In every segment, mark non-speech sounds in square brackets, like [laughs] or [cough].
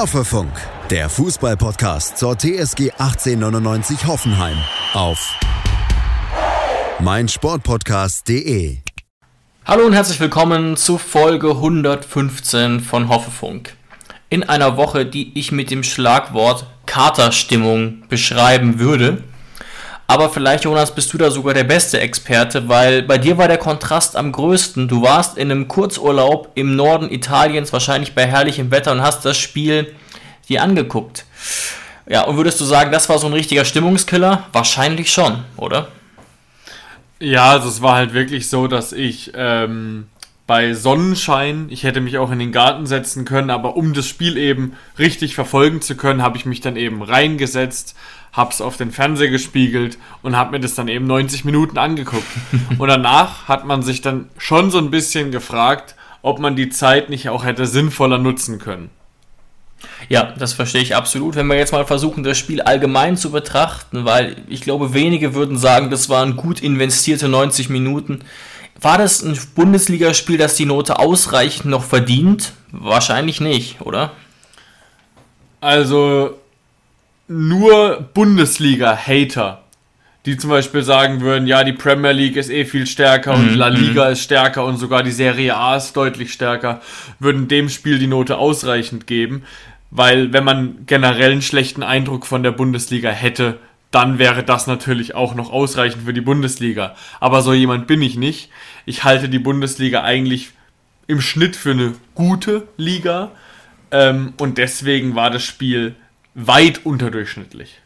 Hoffefunk, der Fußballpodcast zur TSG 1899 Hoffenheim auf meinsportpodcast.de. Hallo und herzlich willkommen zu Folge 115 von Hoffefunk. In einer Woche, die ich mit dem Schlagwort Katerstimmung beschreiben würde. Aber vielleicht, Jonas, bist du da sogar der beste Experte, weil bei dir war der Kontrast am größten. Du warst in einem Kurzurlaub im Norden Italiens, wahrscheinlich bei herrlichem Wetter und hast das Spiel dir angeguckt. Ja, und würdest du sagen, das war so ein richtiger Stimmungskiller? Wahrscheinlich schon, oder? Ja, also es war halt wirklich so, dass ich ähm, bei Sonnenschein, ich hätte mich auch in den Garten setzen können, aber um das Spiel eben richtig verfolgen zu können, habe ich mich dann eben reingesetzt, hab's auf den Fernseher gespiegelt und hab mir das dann eben 90 Minuten angeguckt. und danach hat man sich dann schon so ein bisschen gefragt, ob man die Zeit nicht auch hätte sinnvoller nutzen können. Ja, das verstehe ich absolut. Wenn wir jetzt mal versuchen, das Spiel allgemein zu betrachten, weil ich glaube, wenige würden sagen, das waren gut investierte 90 Minuten. War das ein Bundesligaspiel, das die Note ausreichend noch verdient? Wahrscheinlich nicht, oder? Also, nur Bundesliga-Hater, die zum Beispiel sagen würden, ja, die Premier League ist eh viel stärker und mhm. La Liga mhm. ist stärker und sogar die Serie A ist deutlich stärker, würden dem Spiel die Note ausreichend geben, weil wenn man generell einen schlechten Eindruck von der Bundesliga hätte, dann wäre das natürlich auch noch ausreichend für die Bundesliga. Aber so jemand bin ich nicht. Ich halte die Bundesliga eigentlich im Schnitt für eine gute Liga. Ähm, und deswegen war das Spiel weit unterdurchschnittlich.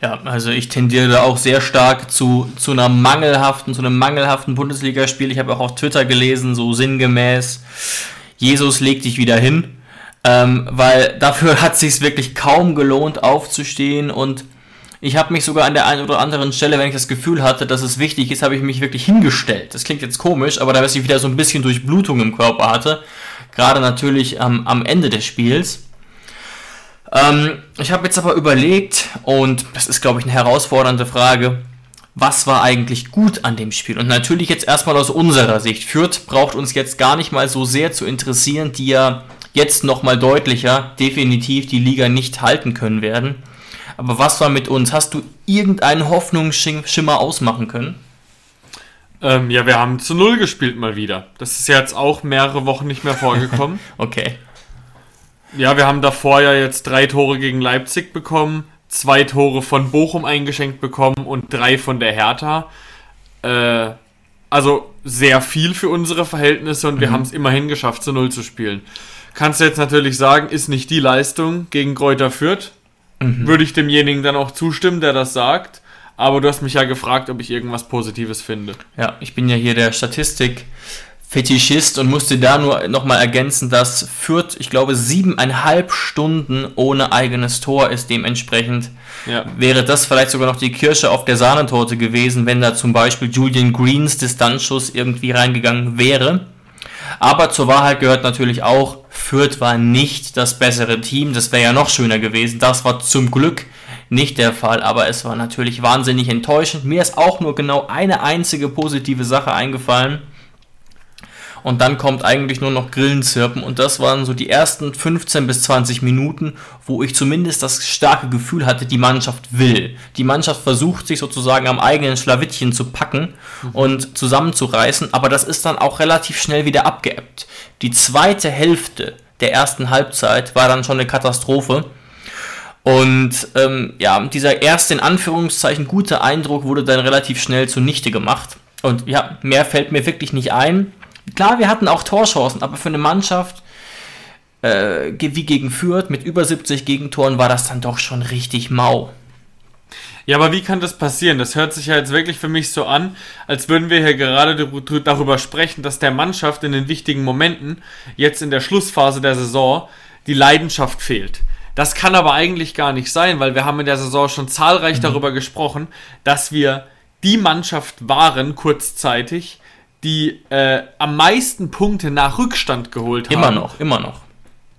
Ja, also ich tendiere auch sehr stark zu, zu einer mangelhaften, zu einem mangelhaften Bundesligaspiel. Ich habe auch auf Twitter gelesen, so sinngemäß, Jesus leg dich wieder hin. Ähm, weil dafür [laughs] hat es sich wirklich kaum gelohnt, aufzustehen und ich habe mich sogar an der einen oder anderen Stelle, wenn ich das Gefühl hatte, dass es wichtig ist, habe ich mich wirklich hingestellt. Das klingt jetzt komisch, aber da ich wieder so ein bisschen Durchblutung im Körper hatte, gerade natürlich am, am Ende des Spiels. Ähm, ich habe jetzt aber überlegt, und das ist, glaube ich, eine herausfordernde Frage, was war eigentlich gut an dem Spiel? Und natürlich jetzt erstmal aus unserer Sicht. Fürth braucht uns jetzt gar nicht mal so sehr zu interessieren, die ja jetzt nochmal deutlicher definitiv die Liga nicht halten können werden. Aber was war mit uns? Hast du irgendeinen Hoffnungsschimmer ausmachen können? Ähm, ja, wir haben zu Null gespielt mal wieder. Das ist jetzt auch mehrere Wochen nicht mehr vorgekommen. [laughs] okay. Ja, wir haben davor ja jetzt drei Tore gegen Leipzig bekommen, zwei Tore von Bochum eingeschenkt bekommen und drei von der Hertha. Äh, also sehr viel für unsere Verhältnisse und wir mhm. haben es immerhin geschafft, zu Null zu spielen. Kannst du jetzt natürlich sagen, ist nicht die Leistung gegen Kräuter Fürth. Mhm. Würde ich demjenigen dann auch zustimmen, der das sagt. Aber du hast mich ja gefragt, ob ich irgendwas Positives finde. Ja, ich bin ja hier der Statistik Fetischist und musste da nur nochmal ergänzen, dass Fürth, ich glaube, siebeneinhalb Stunden ohne eigenes Tor ist. Dementsprechend ja. wäre das vielleicht sogar noch die Kirsche auf der Sahnetorte gewesen, wenn da zum Beispiel Julian Greens Distanzschuss irgendwie reingegangen wäre. Aber zur Wahrheit gehört natürlich auch, Fürth war nicht das bessere Team. Das wäre ja noch schöner gewesen. Das war zum Glück nicht der Fall, aber es war natürlich wahnsinnig enttäuschend. Mir ist auch nur genau eine einzige positive Sache eingefallen und dann kommt eigentlich nur noch Grillenzirpen und das waren so die ersten 15 bis 20 Minuten, wo ich zumindest das starke Gefühl hatte, die Mannschaft will. Die Mannschaft versucht sich sozusagen am eigenen Schlawittchen zu packen mhm. und zusammenzureißen, aber das ist dann auch relativ schnell wieder abgeebbt. Die zweite Hälfte der ersten Halbzeit war dann schon eine Katastrophe. Und ähm, ja, dieser erste in Anführungszeichen gute Eindruck wurde dann relativ schnell zunichte gemacht. Und ja, mehr fällt mir wirklich nicht ein. Klar, wir hatten auch Torchancen, aber für eine Mannschaft äh, wie gegen Fürth mit über 70 Gegentoren war das dann doch schon richtig mau. Ja, aber wie kann das passieren? Das hört sich ja jetzt wirklich für mich so an, als würden wir hier gerade darüber sprechen, dass der Mannschaft in den wichtigen Momenten, jetzt in der Schlussphase der Saison, die Leidenschaft fehlt. Das kann aber eigentlich gar nicht sein, weil wir haben in der Saison schon zahlreich mhm. darüber gesprochen, dass wir die Mannschaft waren kurzzeitig, die äh, am meisten Punkte nach Rückstand geholt haben. Immer noch, immer noch.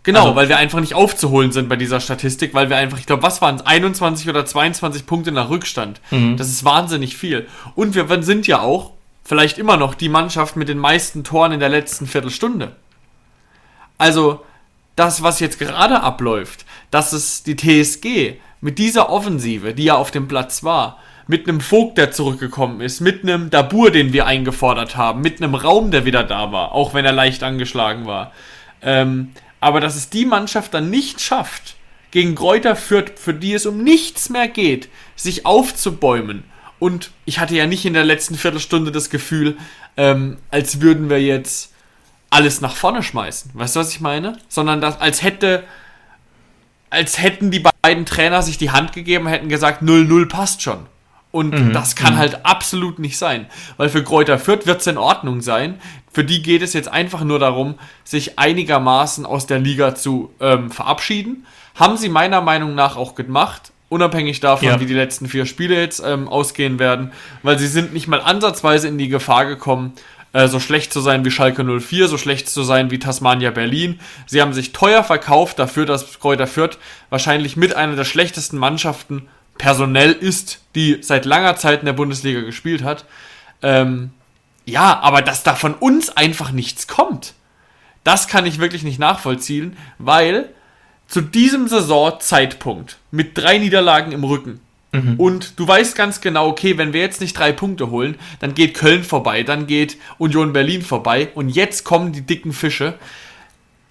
Genau, also, weil wir einfach nicht aufzuholen sind bei dieser Statistik, weil wir einfach, ich glaube, was waren es, 21 oder 22 Punkte nach Rückstand. Mhm. Das ist wahnsinnig viel. Und wir sind ja auch, vielleicht immer noch, die Mannschaft mit den meisten Toren in der letzten Viertelstunde. Also, das, was jetzt gerade abläuft, dass es die TSG mit dieser Offensive, die ja auf dem Platz war, mit einem Vogt, der zurückgekommen ist, mit einem Dabur, den wir eingefordert haben, mit einem Raum, der wieder da war, auch wenn er leicht angeschlagen war. Ähm, aber dass es die Mannschaft dann nicht schafft, gegen Kräuter Fürth, für die es um nichts mehr geht, sich aufzubäumen. Und ich hatte ja nicht in der letzten Viertelstunde das Gefühl, ähm, als würden wir jetzt alles nach vorne schmeißen. Weißt du, was ich meine? Sondern das, als hätte, als hätten die beiden Trainer sich die Hand gegeben, hätten gesagt, 0-0 passt schon. Und mhm. das kann mhm. halt absolut nicht sein. Weil für Kräuter Fürth wird es in Ordnung sein. Für die geht es jetzt einfach nur darum, sich einigermaßen aus der Liga zu ähm, verabschieden. Haben sie meiner Meinung nach auch gemacht. Unabhängig davon, ja. wie die letzten vier Spiele jetzt ähm, ausgehen werden. Weil sie sind nicht mal ansatzweise in die Gefahr gekommen, äh, so schlecht zu sein wie Schalke 04, so schlecht zu sein wie Tasmania Berlin. Sie haben sich teuer verkauft dafür, dass Kräuter Fürth wahrscheinlich mit einer der schlechtesten Mannschaften personell ist, die seit langer Zeit in der Bundesliga gespielt hat. Ähm, ja, aber dass da von uns einfach nichts kommt, das kann ich wirklich nicht nachvollziehen, weil zu diesem Saisonzeitpunkt mit drei Niederlagen im Rücken Mhm. Und du weißt ganz genau, okay, wenn wir jetzt nicht drei Punkte holen, dann geht Köln vorbei, dann geht Union Berlin vorbei und jetzt kommen die dicken Fische.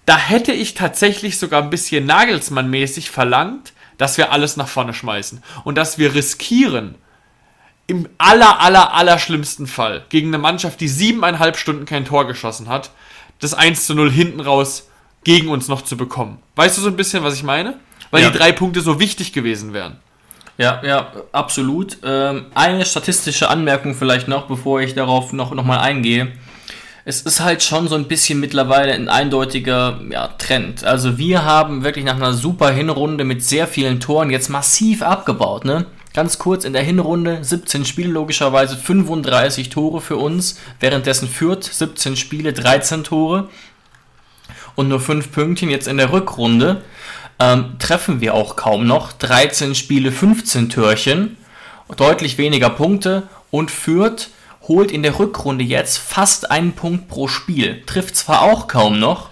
Da hätte ich tatsächlich sogar ein bisschen Nagelsmann-mäßig verlangt, dass wir alles nach vorne schmeißen und dass wir riskieren, im aller, aller, aller schlimmsten Fall gegen eine Mannschaft, die siebeneinhalb Stunden kein Tor geschossen hat, das 1 zu 0 hinten raus gegen uns noch zu bekommen. Weißt du so ein bisschen, was ich meine? Weil ja. die drei Punkte so wichtig gewesen wären. Ja, ja, absolut. Ähm, eine statistische Anmerkung vielleicht noch, bevor ich darauf noch, noch mal eingehe. Es ist halt schon so ein bisschen mittlerweile ein eindeutiger ja, Trend. Also wir haben wirklich nach einer super Hinrunde mit sehr vielen Toren jetzt massiv abgebaut. Ne? Ganz kurz in der Hinrunde 17 Spiele logischerweise 35 Tore für uns, währenddessen führt 17 Spiele 13 Tore und nur 5 Pünktchen jetzt in der Rückrunde ähm, treffen wir auch kaum noch. 13 Spiele, 15 Türchen, deutlich weniger Punkte und führt holt in der Rückrunde jetzt fast einen Punkt pro Spiel. Trifft zwar auch kaum noch,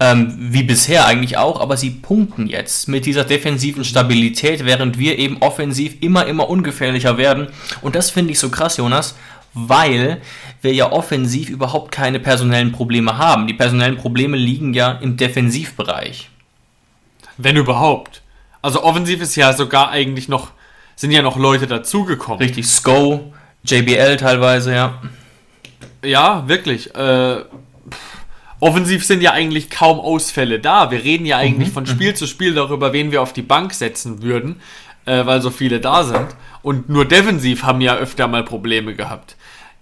ähm, wie bisher eigentlich auch, aber sie punkten jetzt mit dieser defensiven Stabilität, während wir eben offensiv immer, immer ungefährlicher werden. Und das finde ich so krass, Jonas, weil wir ja offensiv überhaupt keine personellen Probleme haben. Die personellen Probleme liegen ja im Defensivbereich. Wenn überhaupt. Also offensiv ist ja sogar eigentlich noch, sind ja noch Leute dazugekommen. Richtig, Sko, JBL teilweise, ja. Ja, wirklich. Äh, offensiv sind ja eigentlich kaum Ausfälle da. Wir reden ja eigentlich mhm. von Spiel mhm. zu Spiel darüber, wen wir auf die Bank setzen würden, äh, weil so viele da sind. Und nur defensiv haben ja öfter mal Probleme gehabt.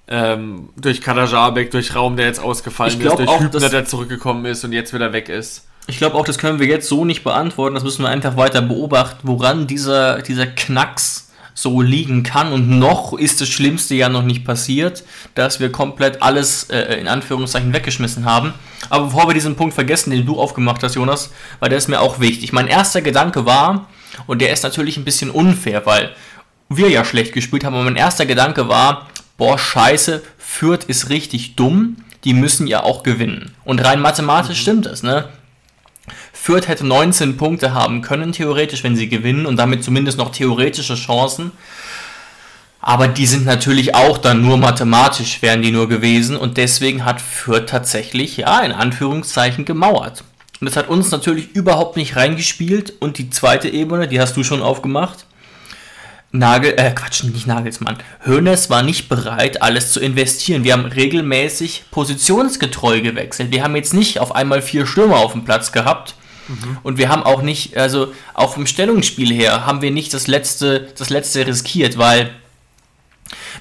Ähm, durch Kadajabek, durch Raum, der jetzt ausgefallen ist, durch auch, Hübner, der zurückgekommen ist und jetzt wieder weg ist. Ich glaube auch, das können wir jetzt so nicht beantworten. Das müssen wir einfach weiter beobachten, woran dieser, dieser Knacks so liegen kann. Und noch ist das Schlimmste ja noch nicht passiert, dass wir komplett alles äh, in Anführungszeichen weggeschmissen haben. Aber bevor wir diesen Punkt vergessen, den du aufgemacht hast, Jonas, weil der ist mir auch wichtig. Mein erster Gedanke war, und der ist natürlich ein bisschen unfair, weil wir ja schlecht gespielt haben, aber mein erster Gedanke war, boah, scheiße, Fürth ist richtig dumm, die müssen ja auch gewinnen. Und rein mathematisch mhm. stimmt es, ne? Fürth hätte 19 Punkte haben können, theoretisch, wenn sie gewinnen und damit zumindest noch theoretische Chancen. Aber die sind natürlich auch dann nur mathematisch, wären die nur gewesen. Und deswegen hat Fürth tatsächlich, ja, in Anführungszeichen gemauert. Und das hat uns natürlich überhaupt nicht reingespielt. Und die zweite Ebene, die hast du schon aufgemacht. Nagel, äh, Quatsch, nicht Nagelsmann. Hoeneß war nicht bereit, alles zu investieren. Wir haben regelmäßig positionsgetreu gewechselt. Wir haben jetzt nicht auf einmal vier Stürmer auf dem Platz gehabt. Mhm. Und wir haben auch nicht, also auch vom Stellungsspiel her, haben wir nicht das letzte, das letzte riskiert, weil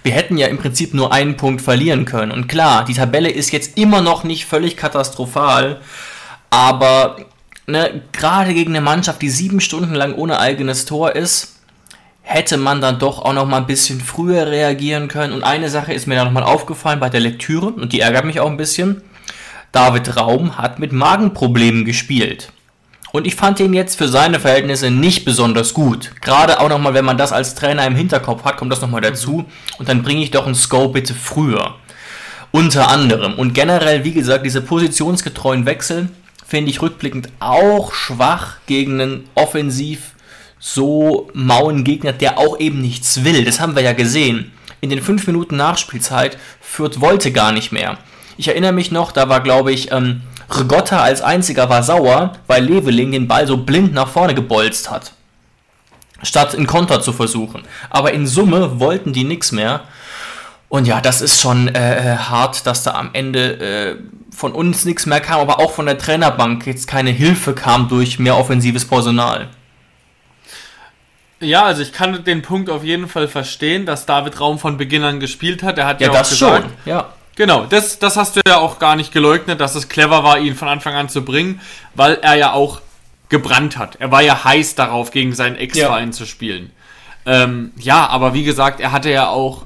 wir hätten ja im Prinzip nur einen Punkt verlieren können. Und klar, die Tabelle ist jetzt immer noch nicht völlig katastrophal, aber ne, gerade gegen eine Mannschaft, die sieben Stunden lang ohne eigenes Tor ist, hätte man dann doch auch noch mal ein bisschen früher reagieren können. Und eine Sache ist mir da noch mal aufgefallen bei der Lektüre und die ärgert mich auch ein bisschen. David Raum hat mit Magenproblemen gespielt. Und ich fand ihn jetzt für seine Verhältnisse nicht besonders gut. Gerade auch nochmal, wenn man das als Trainer im Hinterkopf hat, kommt das nochmal dazu. Und dann bringe ich doch einen Scope bitte früher. Unter anderem. Und generell, wie gesagt, diese positionsgetreuen Wechsel finde ich rückblickend auch schwach gegen einen offensiv so mauen Gegner, der auch eben nichts will. Das haben wir ja gesehen. In den fünf Minuten Nachspielzeit Fürth wollte gar nicht mehr. Ich erinnere mich noch, da war glaube ich ähm, Rigotta als einziger war sauer, weil Leveling den Ball so blind nach vorne gebolzt hat. Statt in Konter zu versuchen. Aber in Summe wollten die nichts mehr. Und ja, das ist schon äh, äh, hart, dass da am Ende äh, von uns nichts mehr kam, aber auch von der Trainerbank jetzt keine Hilfe kam durch mehr offensives Personal. Ja, also ich kann den Punkt auf jeden Fall verstehen, dass David Raum von Beginn an gespielt hat. Er hat ja, ja das auch gesagt, schon. Ja. Genau, das, das hast du ja auch gar nicht geleugnet, dass es clever war, ihn von Anfang an zu bringen, weil er ja auch gebrannt hat. Er war ja heiß darauf, gegen seinen Ex-Verein ja. zu spielen. Ähm, ja, aber wie gesagt, er hatte ja auch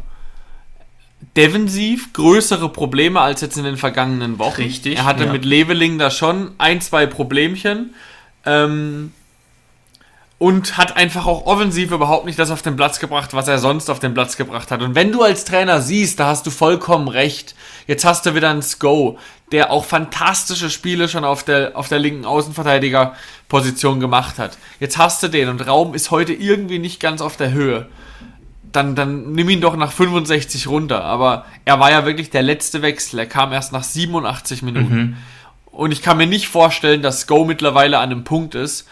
defensiv größere Probleme als jetzt in den vergangenen Wochen. Richtig. Er hatte ja. mit Leveling da schon ein, zwei Problemchen. Ähm, und hat einfach auch offensiv überhaupt nicht das auf den Platz gebracht, was er sonst auf den Platz gebracht hat. Und wenn du als Trainer siehst, da hast du vollkommen recht. Jetzt hast du wieder einen Sko, der auch fantastische Spiele schon auf der, auf der linken Außenverteidigerposition gemacht hat. Jetzt hast du den und Raum ist heute irgendwie nicht ganz auf der Höhe dann, dann nimm ihn doch nach 65 runter. Aber er war ja wirklich der letzte Wechsel. Er kam erst nach 87 Minuten. Mhm. Und ich kann mir nicht vorstellen, dass Go mittlerweile an einem Punkt ist,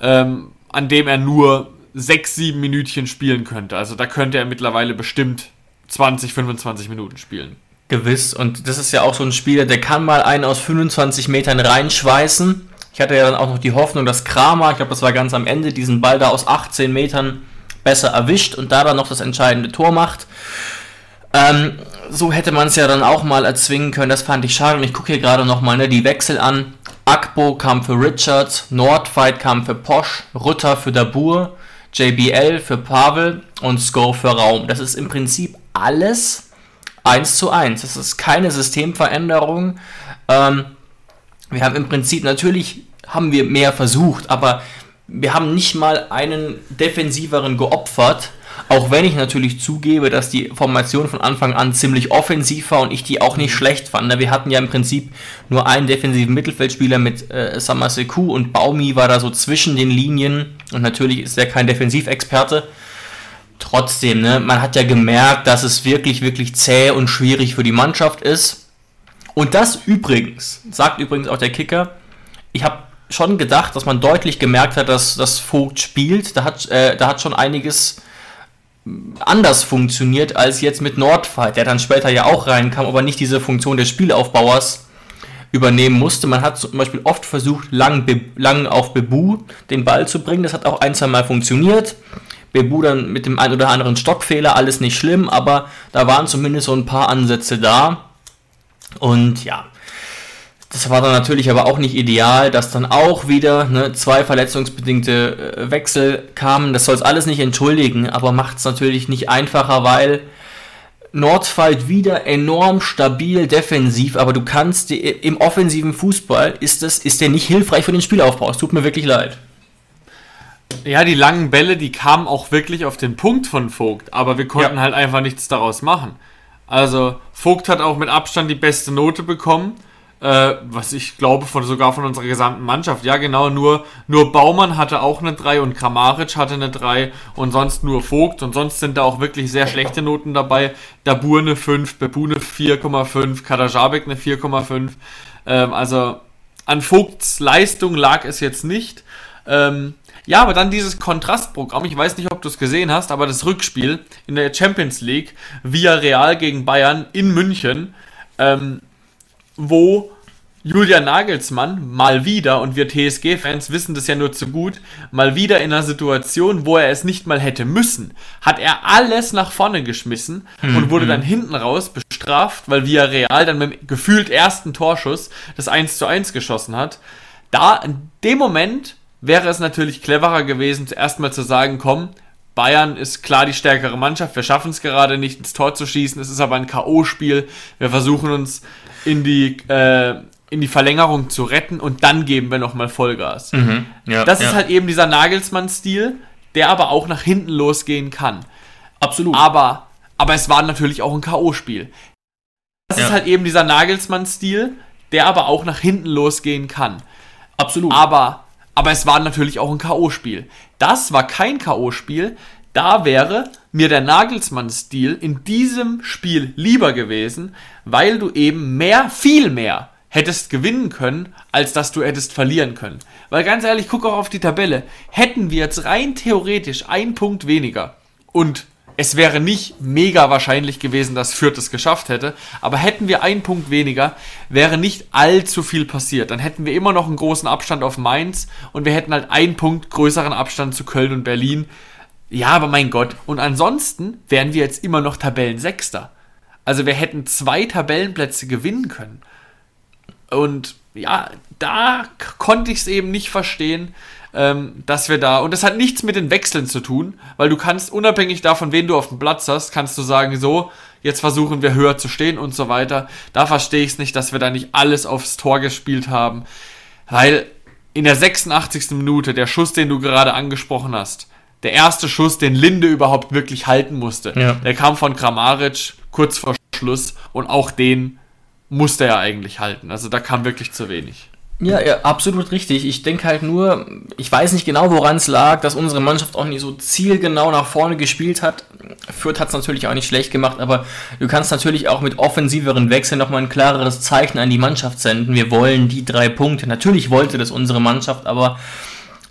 ähm, an dem er nur 6, 7 Minütchen spielen könnte. Also da könnte er mittlerweile bestimmt 20, 25 Minuten spielen. Gewiss. Und das ist ja auch so ein Spieler, der kann mal einen aus 25 Metern reinschweißen. Ich hatte ja dann auch noch die Hoffnung, dass Kramer, ich glaube, das war ganz am Ende, diesen Ball da aus 18 Metern besser erwischt und da dann noch das entscheidende Tor macht. Ähm, so hätte man es ja dann auch mal erzwingen können. Das fand ich schade. Und ich gucke hier gerade nochmal ne, die Wechsel an. Akbo kam für Richards, Nordfight kam für Posch, Rutter für Dabur, JBL für Pavel und Sko für Raum. Das ist im Prinzip alles 1 zu 1. Das ist keine Systemveränderung. Ähm, wir haben im Prinzip, natürlich haben wir mehr versucht, aber wir haben nicht mal einen defensiveren geopfert, auch wenn ich natürlich zugebe, dass die Formation von Anfang an ziemlich offensiv war und ich die auch nicht schlecht fand. Wir hatten ja im Prinzip nur einen defensiven Mittelfeldspieler mit äh, Samaseku und Baumi war da so zwischen den Linien und natürlich ist er kein Defensivexperte. Trotzdem, ne, man hat ja gemerkt, dass es wirklich, wirklich zäh und schwierig für die Mannschaft ist. Und das übrigens, sagt übrigens auch der Kicker, ich habe schon gedacht, dass man deutlich gemerkt hat, dass das Vogt spielt. Da hat, äh, da hat schon einiges anders funktioniert als jetzt mit Nordfight, der dann später ja auch reinkam, aber nicht diese Funktion des Spielaufbauers übernehmen musste. Man hat zum Beispiel oft versucht, lang, lang auf Bebu den Ball zu bringen. Das hat auch ein, zwei Mal funktioniert. Bebu dann mit dem ein oder anderen Stockfehler, alles nicht schlimm, aber da waren zumindest so ein paar Ansätze da. Und ja, das war dann natürlich aber auch nicht ideal, dass dann auch wieder ne, zwei verletzungsbedingte äh, Wechsel kamen. Das soll es alles nicht entschuldigen, aber macht es natürlich nicht einfacher, weil Nordfight wieder enorm stabil defensiv, aber du kannst im offensiven Fußball ist das ist der nicht hilfreich für den Spielaufbau. Es tut mir wirklich leid. Ja, die langen Bälle, die kamen auch wirklich auf den Punkt von Vogt, aber wir konnten ja. halt einfach nichts daraus machen. Also Vogt hat auch mit Abstand die beste Note bekommen äh, was ich glaube, von, sogar von unserer gesamten Mannschaft. Ja, genau, nur, nur Baumann hatte auch eine 3 und Kramaric hatte eine 3 und sonst nur Vogt und sonst sind da auch wirklich sehr schlechte Noten dabei. Dabur eine 5, Bebu eine 4,5, Kadajabek eine 4,5. Ähm, also an Vogts Leistung lag es jetzt nicht. Ähm, ja, aber dann dieses Kontrastprogramm, ich weiß nicht, ob du es gesehen hast, aber das Rückspiel in der Champions League via Real gegen Bayern in München. Ähm, wo Julian Nagelsmann mal wieder, und wir TSG-Fans wissen das ja nur zu gut, mal wieder in einer Situation, wo er es nicht mal hätte müssen, hat er alles nach vorne geschmissen mhm. und wurde dann hinten raus bestraft, weil Villarreal dann mit dem gefühlt ersten Torschuss das 1 zu 1 geschossen hat. Da, in dem Moment wäre es natürlich cleverer gewesen, zuerst mal zu sagen, komm, Bayern ist klar die stärkere Mannschaft, wir schaffen es gerade nicht ins Tor zu schießen, es ist aber ein K.O.-Spiel, wir versuchen uns in die, äh, in die Verlängerung zu retten und dann geben wir nochmal Vollgas. Mhm, ja, das ist halt eben dieser Nagelsmann-Stil, der aber auch nach hinten losgehen kann. Absolut. Aber, aber es war natürlich auch ein K.O.-Spiel. Das ja. ist halt eben dieser Nagelsmann-Stil, der aber auch nach hinten losgehen kann. Absolut. Aber, aber es war natürlich auch ein K.O.-Spiel. Das war kein K.O.-Spiel. Da wäre mir der Nagelsmann-Stil in diesem Spiel lieber gewesen, weil du eben mehr, viel mehr hättest gewinnen können, als dass du hättest verlieren können. Weil ganz ehrlich, guck auch auf die Tabelle. Hätten wir jetzt rein theoretisch einen Punkt weniger und es wäre nicht mega wahrscheinlich gewesen, dass Fürth es geschafft hätte, aber hätten wir einen Punkt weniger, wäre nicht allzu viel passiert. Dann hätten wir immer noch einen großen Abstand auf Mainz und wir hätten halt einen Punkt größeren Abstand zu Köln und Berlin. Ja, aber mein Gott. Und ansonsten wären wir jetzt immer noch Tabellensechster. Also wir hätten zwei Tabellenplätze gewinnen können. Und ja, da konnte ich es eben nicht verstehen, ähm, dass wir da, und das hat nichts mit den Wechseln zu tun, weil du kannst, unabhängig davon, wen du auf dem Platz hast, kannst du sagen, so, jetzt versuchen wir höher zu stehen und so weiter. Da verstehe ich es nicht, dass wir da nicht alles aufs Tor gespielt haben, weil in der 86. Minute, der Schuss, den du gerade angesprochen hast, der erste Schuss, den Linde überhaupt wirklich halten musste, ja. der kam von Kramaric kurz vor Schluss und auch den musste er eigentlich halten. Also da kam wirklich zu wenig. Ja, ja, absolut richtig. Ich denke halt nur, ich weiß nicht genau, woran es lag, dass unsere Mannschaft auch nicht so zielgenau nach vorne gespielt hat. Fürth hat es natürlich auch nicht schlecht gemacht, aber du kannst natürlich auch mit offensiveren Wechseln nochmal ein klareres Zeichen an die Mannschaft senden. Wir wollen die drei Punkte. Natürlich wollte das unsere Mannschaft, aber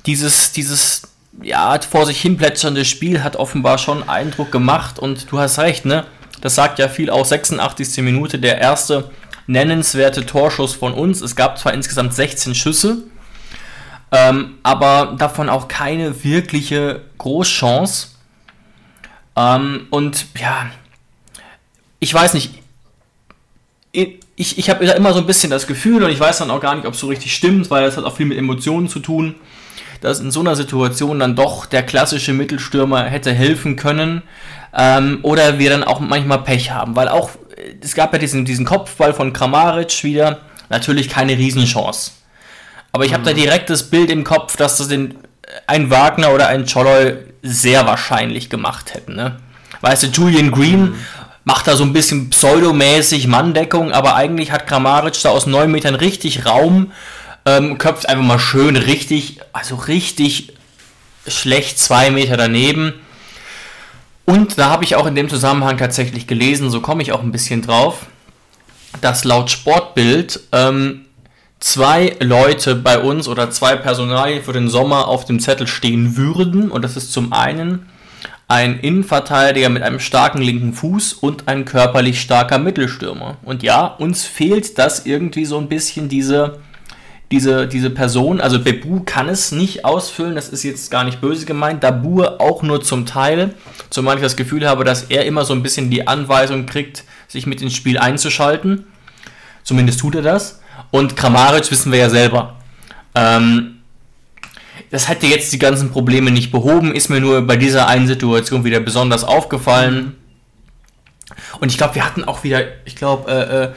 dieses, dieses, ja, vor sich hin plätschernde Spiel hat offenbar schon Eindruck gemacht und du hast recht, ne? Das sagt ja viel auch 86. Minute, der erste nennenswerte Torschuss von uns. Es gab zwar insgesamt 16 Schüsse, ähm, aber davon auch keine wirkliche Großchance. Ähm, und ja, ich weiß nicht, ich, ich habe immer so ein bisschen das Gefühl, und ich weiß dann auch gar nicht, ob es so richtig stimmt, weil das hat auch viel mit Emotionen zu tun, dass in so einer Situation dann doch der klassische Mittelstürmer hätte helfen können. Ähm, oder wir dann auch manchmal Pech haben, weil auch es gab ja diesen, diesen Kopfball von Kramaric wieder, natürlich keine Riesenchance. Aber ich habe da mhm. direkt das Bild im Kopf, dass das den, ein Wagner oder ein Choloy sehr wahrscheinlich gemacht hätten. Ne? Weißt du, Julian Green mhm. macht da so ein bisschen pseudomäßig Manndeckung, aber eigentlich hat Kramaric da aus neun Metern richtig Raum, ähm, köpft einfach mal schön richtig, also richtig schlecht zwei Meter daneben. Und da habe ich auch in dem Zusammenhang tatsächlich gelesen, so komme ich auch ein bisschen drauf, dass laut Sportbild ähm, zwei Leute bei uns oder zwei Personalien für den Sommer auf dem Zettel stehen würden. Und das ist zum einen ein Innenverteidiger mit einem starken linken Fuß und ein körperlich starker Mittelstürmer. Und ja, uns fehlt das irgendwie so ein bisschen diese diese, diese Person, also Bebu kann es nicht ausfüllen, das ist jetzt gar nicht böse gemeint, Dabur auch nur zum Teil, zumal ich das Gefühl habe, dass er immer so ein bisschen die Anweisung kriegt, sich mit ins Spiel einzuschalten. Zumindest tut er das. Und Kramaric wissen wir ja selber. Ähm, das hätte jetzt die ganzen Probleme nicht behoben, ist mir nur bei dieser einen Situation wieder besonders aufgefallen. Und ich glaube, wir hatten auch wieder, ich glaube, äh, äh,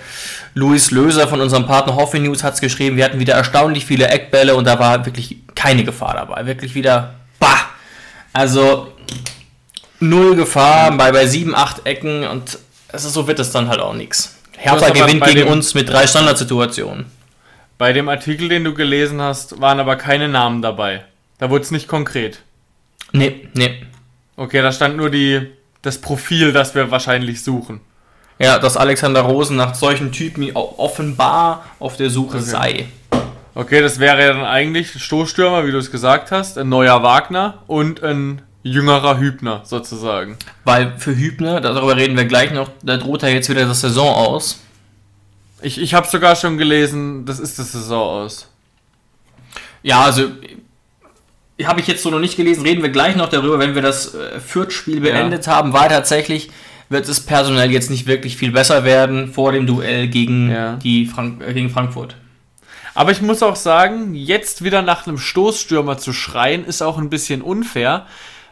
Luis Löser von unserem Partner Hoffe News hat es geschrieben, wir hatten wieder erstaunlich viele Eckbälle und da war wirklich keine Gefahr dabei. Wirklich wieder, bah! Also, null Gefahr bei, bei sieben, acht Ecken und also so wird es dann halt auch nichts. Hertha gewinnt gegen uns mit drei Standardsituationen. Bei dem Artikel, den du gelesen hast, waren aber keine Namen dabei. Da wurde es nicht konkret. Nee, nee. Okay, da stand nur die das Profil, das wir wahrscheinlich suchen. Ja, dass Alexander Rosen nach solchen Typen offenbar auf der Suche okay. sei. Okay, das wäre ja dann eigentlich Stoßstürmer, wie du es gesagt hast, ein neuer Wagner und ein jüngerer Hübner sozusagen. Weil für Hübner, darüber reden wir gleich noch, da droht er jetzt wieder das Saison aus. Ich, ich habe sogar schon gelesen, das ist das Saison aus. Ja, also habe ich jetzt so noch nicht gelesen, reden wir gleich noch darüber, wenn wir das äh, Fürth-Spiel beendet ja. haben, weil tatsächlich wird es personell jetzt nicht wirklich viel besser werden vor dem Duell gegen, ja. die Frank äh, gegen Frankfurt. Aber ich muss auch sagen, jetzt wieder nach einem Stoßstürmer zu schreien, ist auch ein bisschen unfair,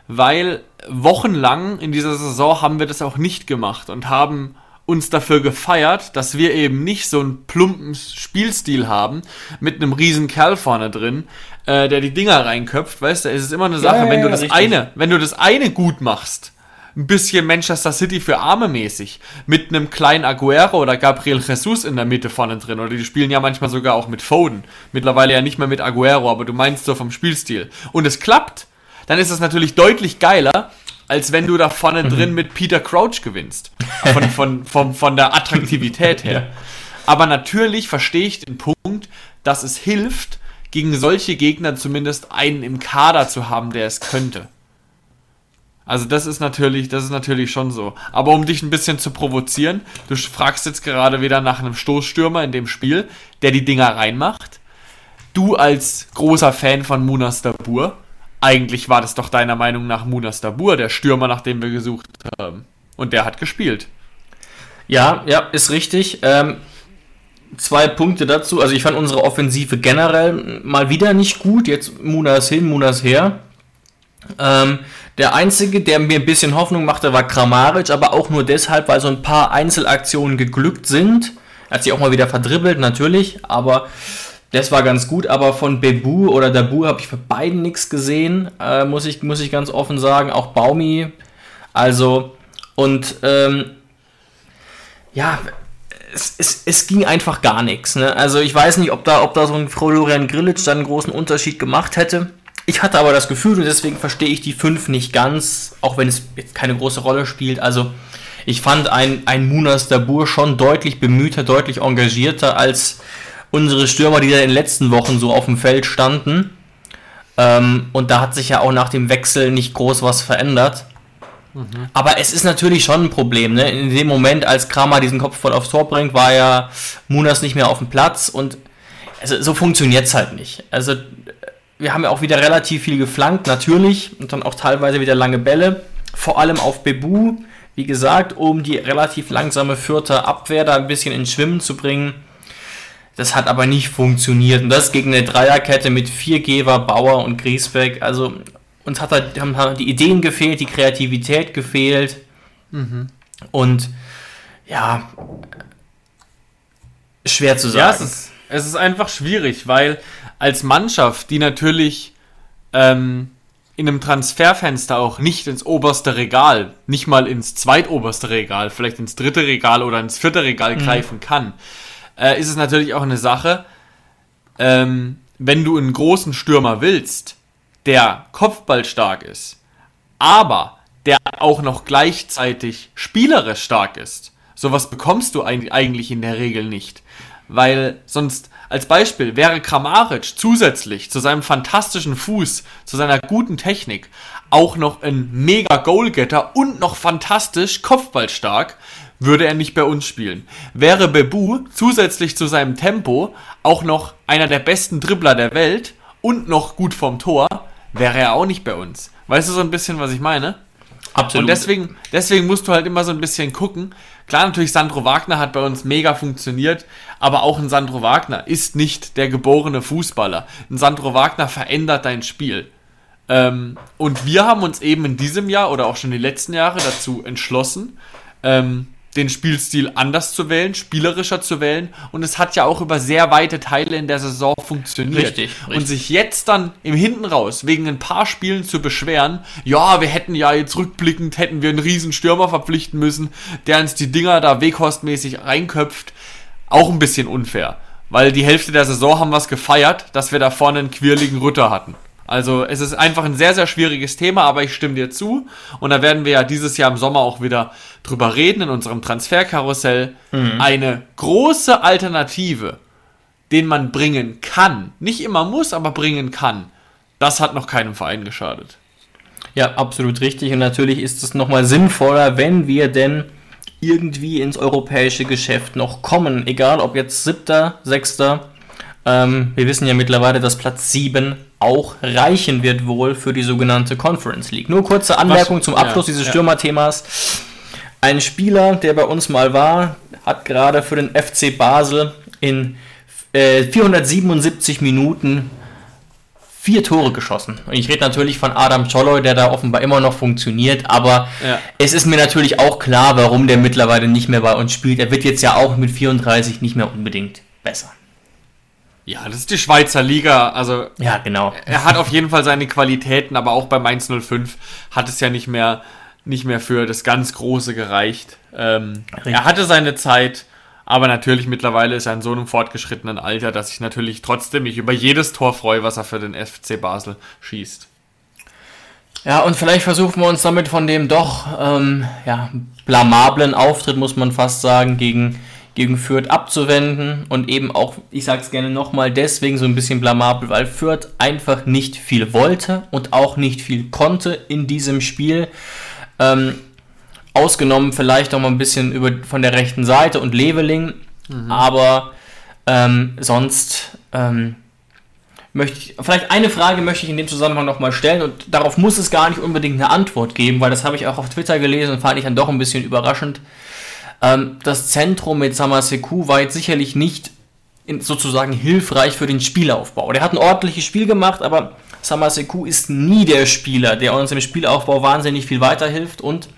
weil wochenlang in dieser Saison haben wir das auch nicht gemacht und haben uns dafür gefeiert, dass wir eben nicht so einen plumpen Spielstil haben mit einem riesen Kerl vorne drin, äh, der die Dinger reinköpft, weißt du, es ist immer eine Sache, ja, ja, wenn du das richtig. eine, wenn du das eine gut machst, ein bisschen Manchester City für Arme mäßig. Mit einem kleinen Aguero oder Gabriel Jesus in der Mitte vorne drin. Oder die spielen ja manchmal sogar auch mit Foden. Mittlerweile ja nicht mehr mit Aguero, aber du meinst so vom Spielstil. Und es klappt, dann ist es natürlich deutlich geiler, als wenn du da vorne mhm. drin mit Peter Crouch gewinnst. Von, von, von, von der Attraktivität her. Aber natürlich verstehe ich den Punkt, dass es hilft, gegen solche Gegner zumindest einen im Kader zu haben, der es könnte. Also das ist natürlich, das ist natürlich schon so. Aber um dich ein bisschen zu provozieren, du fragst jetzt gerade wieder nach einem Stoßstürmer in dem Spiel, der die Dinger reinmacht. Du als großer Fan von Munas Dabur, eigentlich war das doch deiner Meinung nach Munas Dabur, der Stürmer, nach dem wir gesucht haben. Und der hat gespielt. Ja, ja, ist richtig. Ähm, zwei Punkte dazu. Also ich fand unsere Offensive generell mal wieder nicht gut. Jetzt Munas hin, Munas her. Ähm, der einzige, der mir ein bisschen Hoffnung machte, war Kramaric, aber auch nur deshalb, weil so ein paar Einzelaktionen geglückt sind. Er hat sich auch mal wieder verdribbelt, natürlich, aber das war ganz gut. Aber von Bebu oder Dabu habe ich für beiden nichts gesehen, äh, muss, ich, muss ich ganz offen sagen. Auch Baumi. Also, und ähm, ja, es, es, es ging einfach gar nichts. Ne? Also ich weiß nicht, ob da, ob da so ein Florian Grillitsch dann einen großen Unterschied gemacht hätte. Ich hatte aber das Gefühl, und deswegen verstehe ich die 5 nicht ganz, auch wenn es jetzt keine große Rolle spielt. Also, ich fand ein, ein Munas Dabur schon deutlich bemühter, deutlich engagierter als unsere Stürmer, die da in den letzten Wochen so auf dem Feld standen. Ähm, und da hat sich ja auch nach dem Wechsel nicht groß was verändert. Mhm. Aber es ist natürlich schon ein Problem. Ne? In dem Moment, als Kramer diesen Kopf voll aufs Tor bringt, war ja Munas nicht mehr auf dem Platz und also, so funktioniert es halt nicht. Also wir haben ja auch wieder relativ viel geflankt, natürlich, und dann auch teilweise wieder lange Bälle, vor allem auf Bebu, wie gesagt, um die relativ langsame vierte Abwehr da ein bisschen ins Schwimmen zu bringen. Das hat aber nicht funktioniert. Und das gegen eine Dreierkette mit vier Geber, Bauer und Griesbeck. Also uns hat halt, haben die Ideen gefehlt, die Kreativität gefehlt. Mhm. Und ja, schwer zu sagen. Ja, es ist, es ist einfach schwierig, weil als Mannschaft, die natürlich ähm, in einem Transferfenster auch nicht ins oberste Regal, nicht mal ins zweitoberste Regal, vielleicht ins dritte Regal oder ins vierte Regal mhm. greifen kann, äh, ist es natürlich auch eine Sache, ähm, wenn du einen großen Stürmer willst, der kopfballstark ist, aber der auch noch gleichzeitig spielerisch stark ist. Sowas bekommst du eigentlich in der Regel nicht. Weil sonst als Beispiel wäre Kramaric zusätzlich zu seinem fantastischen Fuß, zu seiner guten Technik, auch noch ein mega Goalgetter und noch fantastisch Kopfballstark, würde er nicht bei uns spielen. Wäre Bebu zusätzlich zu seinem Tempo auch noch einer der besten Dribbler der Welt und noch gut vom Tor, wäre er auch nicht bei uns. Weißt du so ein bisschen, was ich meine? Absolut. Und deswegen, deswegen musst du halt immer so ein bisschen gucken. Klar, natürlich, Sandro Wagner hat bei uns mega funktioniert, aber auch ein Sandro Wagner ist nicht der geborene Fußballer. Ein Sandro Wagner verändert dein Spiel. Ähm, und wir haben uns eben in diesem Jahr oder auch schon die letzten Jahre dazu entschlossen, ähm, den Spielstil anders zu wählen, spielerischer zu wählen. Und es hat ja auch über sehr weite Teile in der Saison funktioniert. Richtig, richtig. Und sich jetzt dann im Hinten raus wegen ein paar Spielen zu beschweren, ja, wir hätten ja jetzt rückblickend, hätten wir einen riesen Stürmer verpflichten müssen, der uns die Dinger da weghostmäßig reinköpft, auch ein bisschen unfair. Weil die Hälfte der Saison haben wir es gefeiert, dass wir da vorne einen quirligen Rütter hatten. Also es ist einfach ein sehr, sehr schwieriges Thema, aber ich stimme dir zu. Und da werden wir ja dieses Jahr im Sommer auch wieder drüber reden in unserem Transferkarussell. Mhm. Eine große Alternative, den man bringen kann, nicht immer muss, aber bringen kann, das hat noch keinem Verein geschadet. Ja, absolut richtig. Und natürlich ist es nochmal sinnvoller, wenn wir denn irgendwie ins europäische Geschäft noch kommen. Egal ob jetzt siebter, sechster. Ähm, wir wissen ja mittlerweile, dass Platz 7 auch reichen wird wohl für die sogenannte Conference League. Nur kurze Anmerkung Was? zum Abschluss ja, dieses ja. Stürmerthemas. Ein Spieler, der bei uns mal war, hat gerade für den FC Basel in äh, 477 Minuten vier Tore geschossen. Und ich rede natürlich von Adam Czolloy, der da offenbar immer noch funktioniert, aber ja. es ist mir natürlich auch klar, warum der mittlerweile nicht mehr bei uns spielt. Er wird jetzt ja auch mit 34 nicht mehr unbedingt besser. Ja, das ist die Schweizer Liga. Also, ja, genau. Er hat auf jeden Fall seine Qualitäten, aber auch bei Mainz 05 hat es ja nicht mehr nicht mehr für das ganz Große gereicht. Ähm, er hatte seine Zeit, aber natürlich mittlerweile ist er in so einem fortgeschrittenen Alter, dass ich natürlich trotzdem mich über jedes Tor freue, was er für den FC Basel schießt. Ja, und vielleicht versuchen wir uns damit von dem doch ähm, ja, blamablen Auftritt, muss man fast sagen, gegen, gegen Fürth abzuwenden. Und eben auch, ich sage es gerne nochmal, deswegen so ein bisschen blamabel, weil Fürth einfach nicht viel wollte und auch nicht viel konnte in diesem Spiel. Ähm, ausgenommen vielleicht noch mal ein bisschen über, von der rechten Seite und Leveling. Mhm. Aber ähm, sonst ähm, möchte ich, vielleicht eine Frage möchte ich in dem Zusammenhang nochmal stellen und darauf muss es gar nicht unbedingt eine Antwort geben, weil das habe ich auch auf Twitter gelesen und fand ich dann doch ein bisschen überraschend. Ähm, das Zentrum mit Samaseku war jetzt sicherlich nicht in, sozusagen hilfreich für den Spielaufbau. Der hat ein ordentliches Spiel gemacht, aber Samaseku ist nie der Spieler, der uns im Spielaufbau wahnsinnig viel weiterhilft und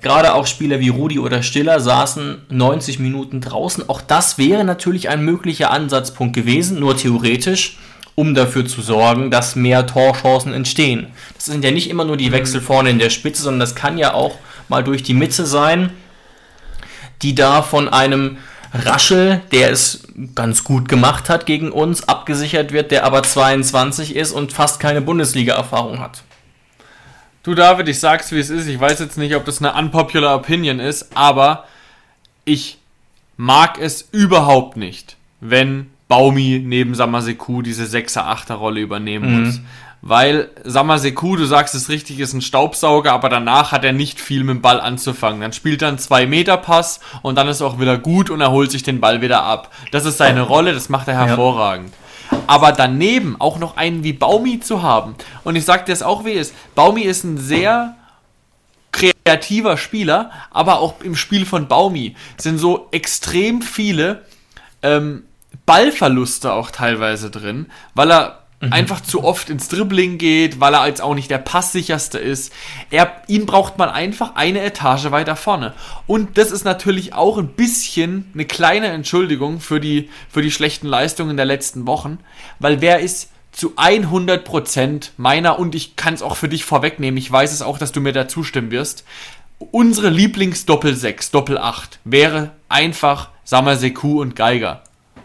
Gerade auch Spieler wie Rudi oder Stiller saßen 90 Minuten draußen. Auch das wäre natürlich ein möglicher Ansatzpunkt gewesen, nur theoretisch um dafür zu sorgen, dass mehr Torchancen entstehen. Das sind ja nicht immer nur die Wechsel vorne in der Spitze, sondern das kann ja auch mal durch die Mitte sein, die da von einem Raschel, der es ganz gut gemacht hat gegen uns, abgesichert wird, der aber 22 ist und fast keine Bundesliga-Erfahrung hat. Du David, ich sag's wie es ist. Ich weiß jetzt nicht, ob das eine unpopular Opinion ist, aber ich mag es überhaupt nicht, wenn Baumi neben Samaseku diese 6er, 8er Rolle übernehmen mhm. muss. Weil Samaseku, du sagst es richtig, ist ein Staubsauger, aber danach hat er nicht viel mit dem Ball anzufangen. Dann spielt er einen 2-Meter-Pass und dann ist er auch wieder gut und er holt sich den Ball wieder ab. Das ist seine Rolle, das macht er hervorragend. Ja. Aber daneben auch noch einen wie Baumi zu haben. Und ich sag dir es auch, wie es ist. Baumi ist ein sehr kreativer Spieler, aber auch im Spiel von Baumi sind so extrem viele ähm, Ballverluste auch teilweise drin, weil er mhm. einfach zu oft ins Dribbling geht, weil er jetzt auch nicht der passsicherste ist. Er, ihn braucht man einfach eine Etage weiter vorne. Und das ist natürlich auch ein bisschen eine kleine Entschuldigung für die, für die schlechten Leistungen der letzten Wochen, weil wer ist zu 100% meiner und ich kann es auch für dich vorwegnehmen, ich weiß es auch, dass du mir da zustimmen wirst. Unsere Lieblingsdoppel 6, Doppel 8 wäre einfach Samaseku und Geiger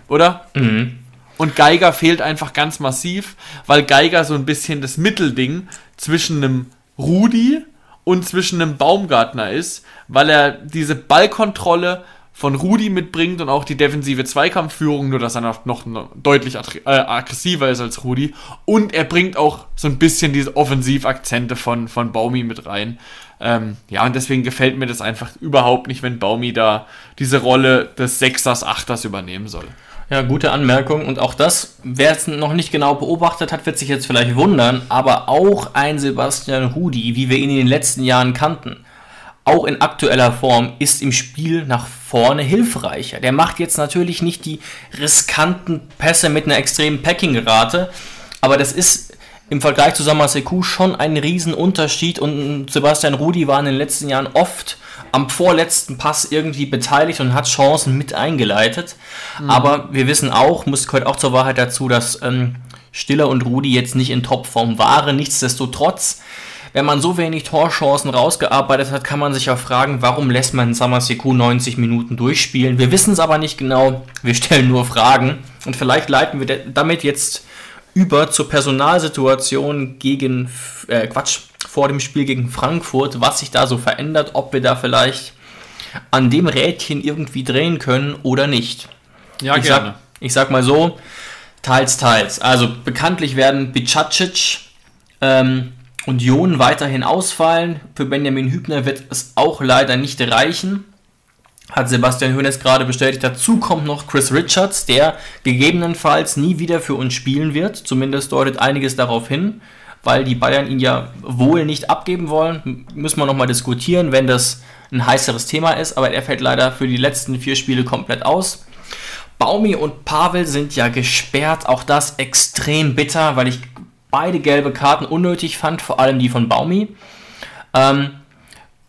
oder? Mhm. Und Geiger fehlt einfach ganz massiv, weil Geiger so ein bisschen das Mittelding zwischen einem Rudi und zwischen einem Baumgartner ist, weil er diese Ballkontrolle von Rudi mitbringt und auch die defensive Zweikampfführung, nur dass er noch, deutlich äh, aggressiver ist als Rudi. Und er bringt auch so ein bisschen diese Offensivakzente von, von Baumi mit rein. Ähm, ja, und deswegen gefällt mir das einfach überhaupt nicht, wenn Baumi da diese Rolle des Sechsers, Achters übernehmen soll. Ja, gute Anmerkung. Und auch das, wer es noch nicht genau beobachtet hat, wird sich jetzt vielleicht wundern, aber auch ein Sebastian Rudi, wie wir ihn in den letzten Jahren kannten, auch in aktueller Form, ist im Spiel nach vorne hilfreicher. Der macht jetzt natürlich nicht die riskanten Pässe mit einer extremen Packing-Rate, aber das ist im Vergleich zu Samaseku schon ein Riesenunterschied und Sebastian Rudi war in den letzten Jahren oft am vorletzten Pass irgendwie beteiligt und hat Chancen mit eingeleitet. Mhm. Aber wir wissen auch, muss gehört auch zur Wahrheit dazu, dass ähm, Stiller und Rudi jetzt nicht in Topform waren. Nichtsdestotrotz, wenn man so wenig Torchancen rausgearbeitet hat, kann man sich auch fragen, warum lässt man Samaseku 90 Minuten durchspielen? Wir wissen es aber nicht genau. Wir stellen nur Fragen. Und vielleicht leiten wir damit jetzt über zur Personalsituation gegen äh, Quatsch vor dem Spiel gegen Frankfurt, was sich da so verändert, ob wir da vielleicht an dem Rädchen irgendwie drehen können oder nicht. Ja, ich gerne. Sag, ich sag mal so, teils, teils. Also bekanntlich werden Bicacic ähm, und Jon weiterhin ausfallen. Für Benjamin Hübner wird es auch leider nicht reichen. Hat Sebastian Hoeneß gerade bestätigt. Dazu kommt noch Chris Richards, der gegebenenfalls nie wieder für uns spielen wird. Zumindest deutet einiges darauf hin weil die Bayern ihn ja wohl nicht abgeben wollen. Müssen wir nochmal diskutieren, wenn das ein heißeres Thema ist, aber er fällt leider für die letzten vier Spiele komplett aus. Baumi und Pavel sind ja gesperrt, auch das extrem bitter, weil ich beide gelbe Karten unnötig fand, vor allem die von Baumi. Ähm,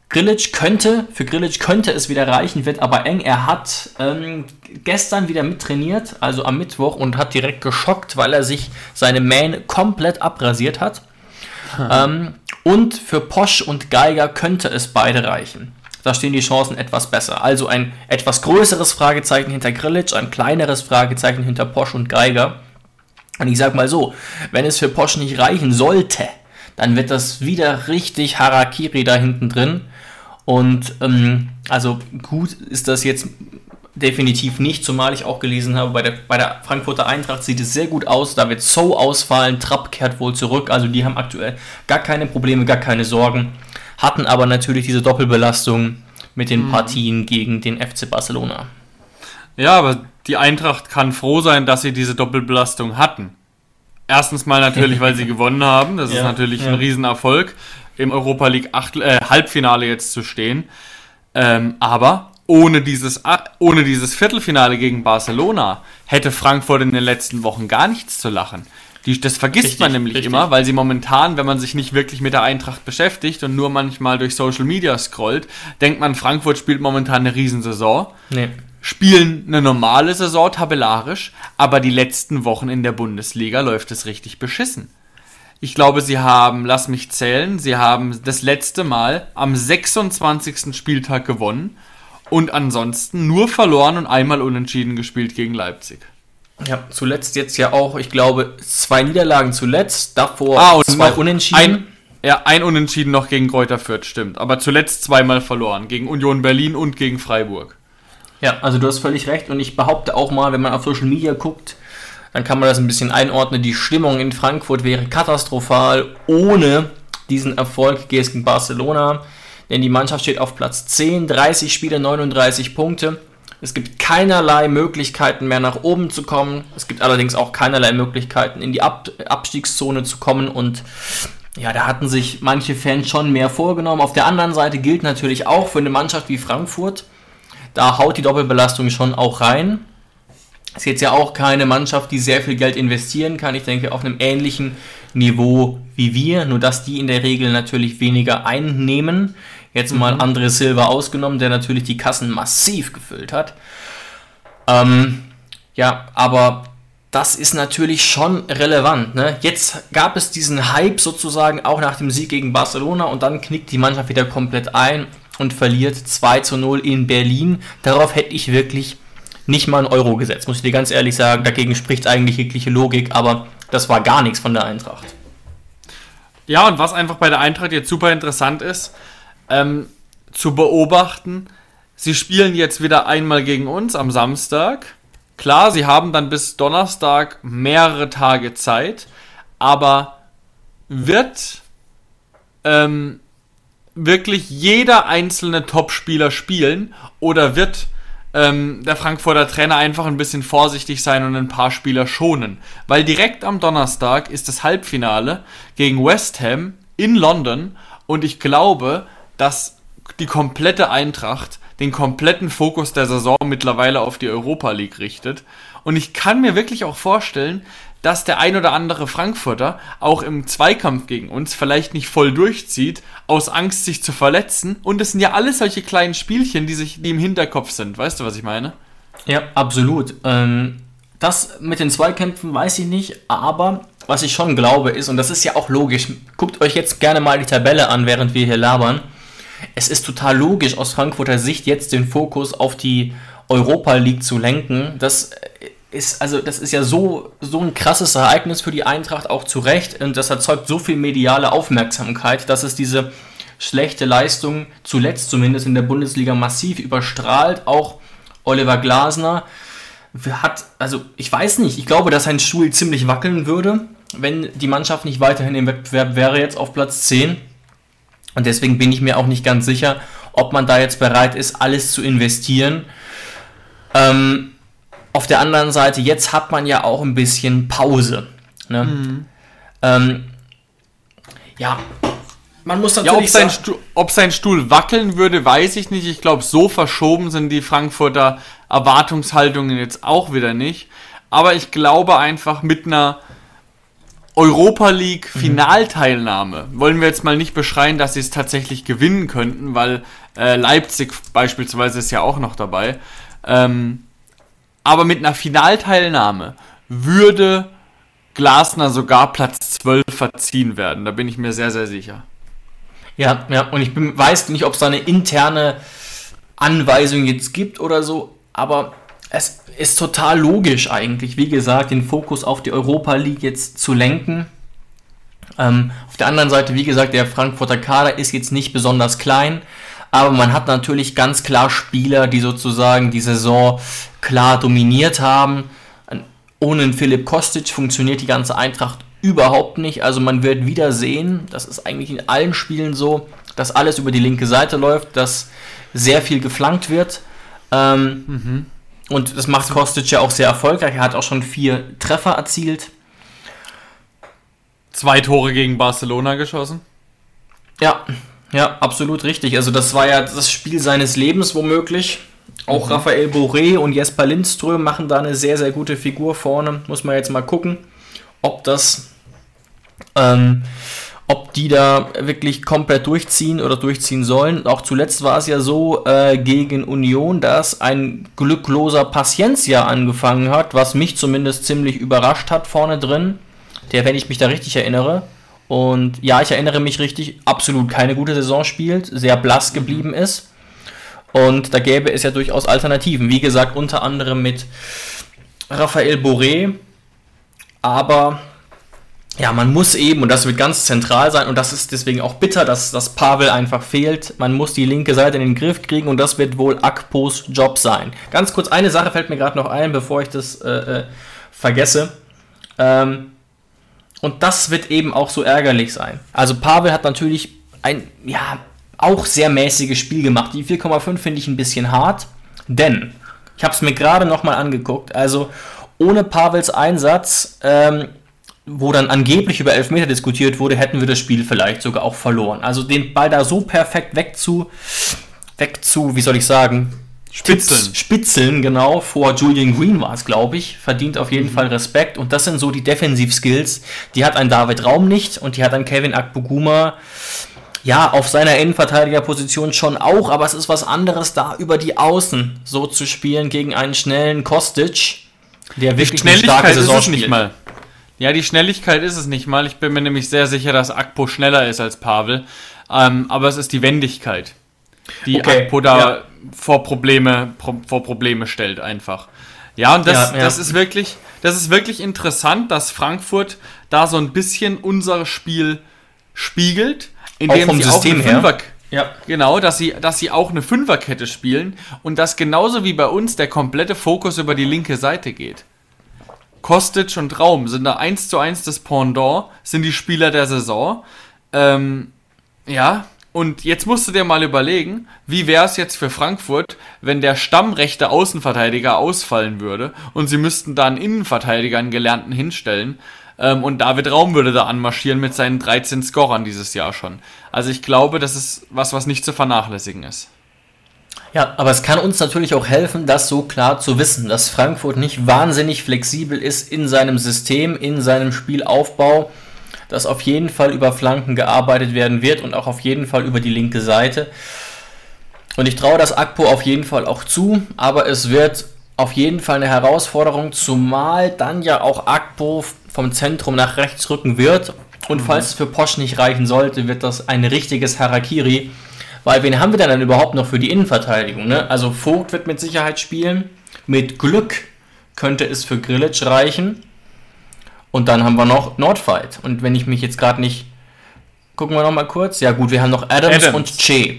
Grilic könnte, für Grilic könnte es wieder reichen, wird aber eng. Er hat ähm, gestern wieder mittrainiert, also am Mittwoch, und hat direkt geschockt, weil er sich seine Main komplett abrasiert hat. Ähm, Und für Posch und Geiger könnte es beide reichen. Da stehen die Chancen etwas besser. Also ein etwas größeres Fragezeichen hinter Grillitsch, ein kleineres Fragezeichen hinter Posch und Geiger. Und ich sag mal so, wenn es für Posch nicht reichen sollte, dann wird das wieder richtig Harakiri da hinten drin. Und ähm, also gut ist das jetzt definitiv nicht, zumal ich auch gelesen habe, bei der, bei der Frankfurter Eintracht sieht es sehr gut aus, da wird So ausfallen, Trapp kehrt wohl zurück, also die haben aktuell gar keine Probleme, gar keine Sorgen, hatten aber natürlich diese Doppelbelastung mit den mhm. Partien gegen den FC Barcelona. Ja, aber die Eintracht kann froh sein, dass sie diese Doppelbelastung hatten. Erstens mal natürlich, weil sie [laughs] gewonnen haben, das ja, ist natürlich ja. ein Riesenerfolg, im Europa League Acht, äh, Halbfinale jetzt zu stehen. Ähm, aber ohne dieses, ohne dieses Viertelfinale gegen Barcelona hätte Frankfurt in den letzten Wochen gar nichts zu lachen. Die, das vergisst richtig, man nämlich richtig. immer, weil sie momentan, wenn man sich nicht wirklich mit der Eintracht beschäftigt und nur manchmal durch Social Media scrollt, denkt man, Frankfurt spielt momentan eine Riesensaison. Nee. Spielen eine normale Saison tabellarisch, aber die letzten Wochen in der Bundesliga läuft es richtig beschissen. Ich glaube, sie haben, lass mich zählen, sie haben das letzte Mal am 26. Spieltag gewonnen und ansonsten nur verloren und einmal unentschieden gespielt gegen Leipzig. Ja, zuletzt jetzt ja auch, ich glaube, zwei Niederlagen zuletzt, davor ah, und zwei Unentschieden. Ein, ja, ein Unentschieden noch gegen Kräuter Fürth, stimmt. Aber zuletzt zweimal verloren, gegen Union Berlin und gegen Freiburg. Ja, also du hast völlig recht und ich behaupte auch mal, wenn man auf Social Media guckt, dann kann man das ein bisschen einordnen. Die Stimmung in Frankfurt wäre katastrophal ohne diesen Erfolg gegen Barcelona denn die Mannschaft steht auf Platz 10, 30 Spiele, 39 Punkte. Es gibt keinerlei Möglichkeiten mehr nach oben zu kommen. Es gibt allerdings auch keinerlei Möglichkeiten in die Ab Abstiegszone zu kommen und ja, da hatten sich manche Fans schon mehr vorgenommen. Auf der anderen Seite gilt natürlich auch für eine Mannschaft wie Frankfurt, da haut die Doppelbelastung schon auch rein. Ist jetzt ja auch keine Mannschaft, die sehr viel Geld investieren kann. Ich denke, auf einem ähnlichen Niveau wie wir, nur dass die in der Regel natürlich weniger einnehmen. Jetzt mhm. mal André Silva ausgenommen, der natürlich die Kassen massiv gefüllt hat. Ähm, ja, aber das ist natürlich schon relevant. Ne? Jetzt gab es diesen Hype sozusagen auch nach dem Sieg gegen Barcelona und dann knickt die Mannschaft wieder komplett ein und verliert 2 zu 0 in Berlin. Darauf hätte ich wirklich nicht mal einen Euro gesetzt, muss ich dir ganz ehrlich sagen. Dagegen spricht eigentlich jegliche Logik, aber das war gar nichts von der Eintracht. Ja, und was einfach bei der Eintracht jetzt super interessant ist, ähm, zu beobachten, sie spielen jetzt wieder einmal gegen uns am Samstag. Klar, sie haben dann bis Donnerstag mehrere Tage Zeit, aber wird ähm, wirklich jeder einzelne Topspieler spielen oder wird ähm, der Frankfurter Trainer einfach ein bisschen vorsichtig sein und ein paar Spieler schonen. Weil direkt am Donnerstag ist das Halbfinale gegen West Ham in London und ich glaube, dass die komplette Eintracht den kompletten Fokus der Saison mittlerweile auf die Europa League richtet. Und ich kann mir wirklich auch vorstellen, dass der ein oder andere Frankfurter auch im Zweikampf gegen uns vielleicht nicht voll durchzieht, aus Angst, sich zu verletzen. Und es sind ja alles solche kleinen Spielchen, die, sich, die im Hinterkopf sind. Weißt du, was ich meine? Ja, absolut. Ähm, das mit den Zweikämpfen weiß ich nicht, aber was ich schon glaube ist, und das ist ja auch logisch, guckt euch jetzt gerne mal die Tabelle an, während wir hier labern. Es ist total logisch aus Frankfurter Sicht jetzt den Fokus auf die Europa League zu lenken. Das ist, also das ist ja so, so ein krasses Ereignis für die Eintracht auch zu Recht und das erzeugt so viel mediale Aufmerksamkeit, dass es diese schlechte Leistung zuletzt zumindest in der Bundesliga massiv überstrahlt. Auch Oliver Glasner hat, also ich weiß nicht, ich glaube, dass sein Stuhl ziemlich wackeln würde, wenn die Mannschaft nicht weiterhin im Wettbewerb wäre, jetzt auf Platz 10. Und deswegen bin ich mir auch nicht ganz sicher, ob man da jetzt bereit ist, alles zu investieren. Ähm, auf der anderen Seite, jetzt hat man ja auch ein bisschen Pause. Ne? Mhm. Ähm, ja, man muss natürlich. Ja, ob, sein Stuhl, ob sein Stuhl wackeln würde, weiß ich nicht. Ich glaube, so verschoben sind die Frankfurter Erwartungshaltungen jetzt auch wieder nicht. Aber ich glaube einfach mit einer Europa League mhm. Finalteilnahme mhm. wollen wir jetzt mal nicht beschreien, dass sie es tatsächlich gewinnen könnten, weil äh, Leipzig beispielsweise ist ja auch noch dabei. Ähm, aber mit einer Finalteilnahme würde Glasner sogar Platz 12 verziehen werden. Da bin ich mir sehr, sehr sicher. Ja, ja, und ich bin, weiß nicht, ob es da eine interne Anweisung jetzt gibt oder so, aber es ist total logisch eigentlich, wie gesagt, den Fokus auf die Europa League jetzt zu lenken. Ähm, auf der anderen Seite, wie gesagt, der Frankfurter Kader ist jetzt nicht besonders klein, aber man hat natürlich ganz klar Spieler, die sozusagen die Saison klar dominiert haben. Ohne Philipp Kostic funktioniert die ganze Eintracht überhaupt nicht. Also man wird wieder sehen, das ist eigentlich in allen Spielen so, dass alles über die linke Seite läuft, dass sehr viel geflankt wird. Ähm, mhm. Und das macht Kostic ja auch sehr erfolgreich. Er hat auch schon vier Treffer erzielt. Zwei Tore gegen Barcelona geschossen. Ja, ja, absolut richtig. Also das war ja das Spiel seines Lebens womöglich. Auch mhm. Raphael Boré und Jesper Lindström machen da eine sehr, sehr gute Figur vorne. Muss man jetzt mal gucken, ob das, ähm, ob die da wirklich komplett durchziehen oder durchziehen sollen. Auch zuletzt war es ja so äh, gegen Union, dass ein glückloser Paciencia angefangen hat, was mich zumindest ziemlich überrascht hat vorne drin. Der, wenn ich mich da richtig erinnere, und ja, ich erinnere mich richtig, absolut keine gute Saison spielt, sehr blass geblieben ist. Und da gäbe es ja durchaus Alternativen. Wie gesagt, unter anderem mit Raphael Boré. Aber ja, man muss eben, und das wird ganz zentral sein, und das ist deswegen auch bitter, dass, dass Pavel einfach fehlt. Man muss die linke Seite in den Griff kriegen und das wird wohl Akpos Job sein. Ganz kurz, eine Sache fällt mir gerade noch ein, bevor ich das äh, äh, vergesse. Ähm, und das wird eben auch so ärgerlich sein. Also Pavel hat natürlich ein, ja, auch sehr mäßiges Spiel gemacht. Die 4,5 finde ich ein bisschen hart, denn ich habe es mir gerade nochmal angeguckt. Also ohne Pavels Einsatz, ähm, wo dann angeblich über Elfmeter diskutiert wurde, hätten wir das Spiel vielleicht sogar auch verloren. Also den Ball da so perfekt wegzu, wegzu, wie soll ich sagen, Spitzeln. Spitzeln, genau, vor Julian Green war es, glaube ich. Verdient auf jeden mhm. Fall Respekt. Und das sind so die Defensivskills. Die hat ein David Raum nicht und die hat ein Kevin Akboguma. Ja, auf seiner Innenverteidigerposition schon auch, aber es ist was anderes, da über die Außen so zu spielen gegen einen schnellen Kostic, der wirklich die Schnelligkeit eine starke Saison ist es nicht mal. Ja, die Schnelligkeit ist es nicht mal. Ich bin mir nämlich sehr sicher, dass Akpo schneller ist als Pavel. Ähm, aber es ist die Wendigkeit die okay, Akpo da ja. Vor Probleme pro, vor Probleme stellt einfach. Ja, und das, ja, ja. das ist wirklich, das ist wirklich interessant, dass Frankfurt da so ein bisschen unser Spiel spiegelt, indem auch vom sie System auch eine Fünfer, ja. Genau, dass sie, dass sie auch eine Fünferkette spielen und dass genauso wie bei uns der komplette Fokus über die linke Seite geht. Kostic und Raum sind da eins zu eins das Pendant, sind die Spieler der Saison. Ähm, ja, und jetzt musst du dir mal überlegen, wie wäre es jetzt für Frankfurt, wenn der stammrechte Außenverteidiger ausfallen würde und sie müssten da einen Innenverteidiger, einen Gelernten hinstellen ähm, und David Raum würde da anmarschieren mit seinen 13 Scorern dieses Jahr schon. Also ich glaube, das ist was, was nicht zu vernachlässigen ist. Ja, aber es kann uns natürlich auch helfen, das so klar zu wissen, dass Frankfurt nicht wahnsinnig flexibel ist in seinem System, in seinem Spielaufbau dass auf jeden Fall über Flanken gearbeitet werden wird und auch auf jeden Fall über die linke Seite. Und ich traue das Akpo auf jeden Fall auch zu, aber es wird auf jeden Fall eine Herausforderung, zumal dann ja auch Akpo vom Zentrum nach rechts rücken wird. Und mhm. falls es für Posch nicht reichen sollte, wird das ein richtiges Harakiri. Weil wen haben wir denn dann überhaupt noch für die Innenverteidigung? Ne? Also Vogt wird mit Sicherheit spielen. Mit Glück könnte es für Grillitsch reichen. Und dann haben wir noch Nordfight. Und wenn ich mich jetzt gerade nicht. Gucken wir noch mal kurz. Ja, gut, wir haben noch Adams, Adams. und Che.